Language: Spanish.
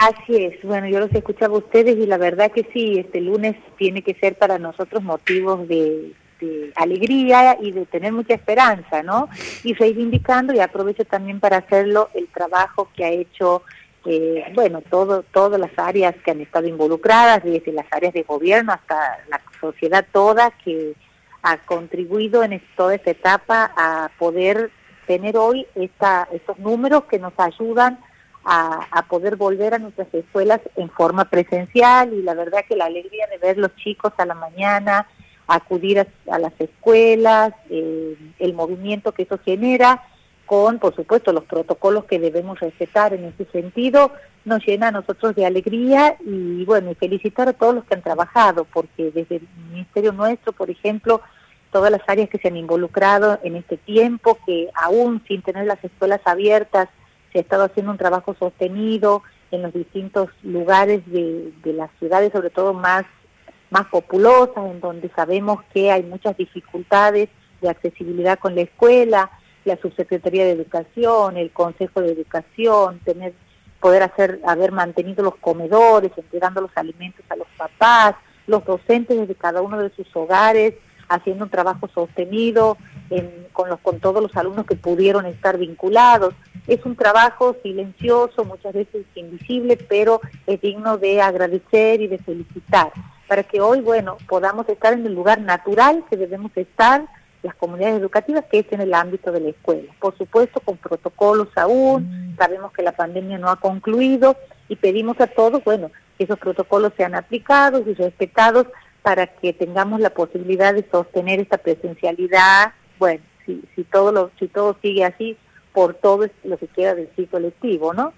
Así es, bueno, yo los escuchaba a ustedes y la verdad que sí, este lunes tiene que ser para nosotros motivos de, alegría y de tener mucha esperanza, ¿no? Y reivindicando, y aprovecho también para hacerlo, el trabajo que ha hecho, eh, bueno, todo, todas las áreas que han estado involucradas, desde las áreas de gobierno hasta la sociedad toda, que ha contribuido en toda esta etapa a poder tener hoy esta, estos números que nos ayudan a, poder volver a nuestras escuelas en forma presencial y la verdad que la alegría de ver los chicos a la mañana, acudir a, las escuelas, eh, el movimiento que eso genera, con por supuesto los protocolos que debemos respetar en ese sentido, nos llena a nosotros de alegría y bueno, y felicitar a todos los que han trabajado, porque desde el Ministerio nuestro, por ejemplo, todas las áreas que se han involucrado en este tiempo, que aún sin tener las escuelas abiertas, se ha estado haciendo un trabajo sostenido en los distintos lugares de, las ciudades, sobre todo más, más populosas, en donde sabemos que hay muchas dificultades de accesibilidad con la escuela, la subsecretaría de educación, el consejo de educación, tener poder hacer haber mantenido los comedores, entregando los alimentos a los papás, los docentes desde cada uno de sus hogares, haciendo un trabajo sostenido con, los, con todos los alumnos que pudieron estar vinculados. Es un trabajo silencioso, muchas veces invisible, pero es digno de agradecer y de felicitar, para que hoy, bueno, podamos estar en el lugar natural que debemos estar, las comunidades educativas, que es en el ámbito de la escuela. Por supuesto, con protocolos aún, sabemos que la pandemia no ha concluido y pedimos a todos, bueno, que esos protocolos sean aplicados y respetados para que tengamos la posibilidad de sostener esta presencialidad, bueno, si, si, todo, lo, si todo sigue así, por todo lo que queda del ciclo lectivo, ¿no?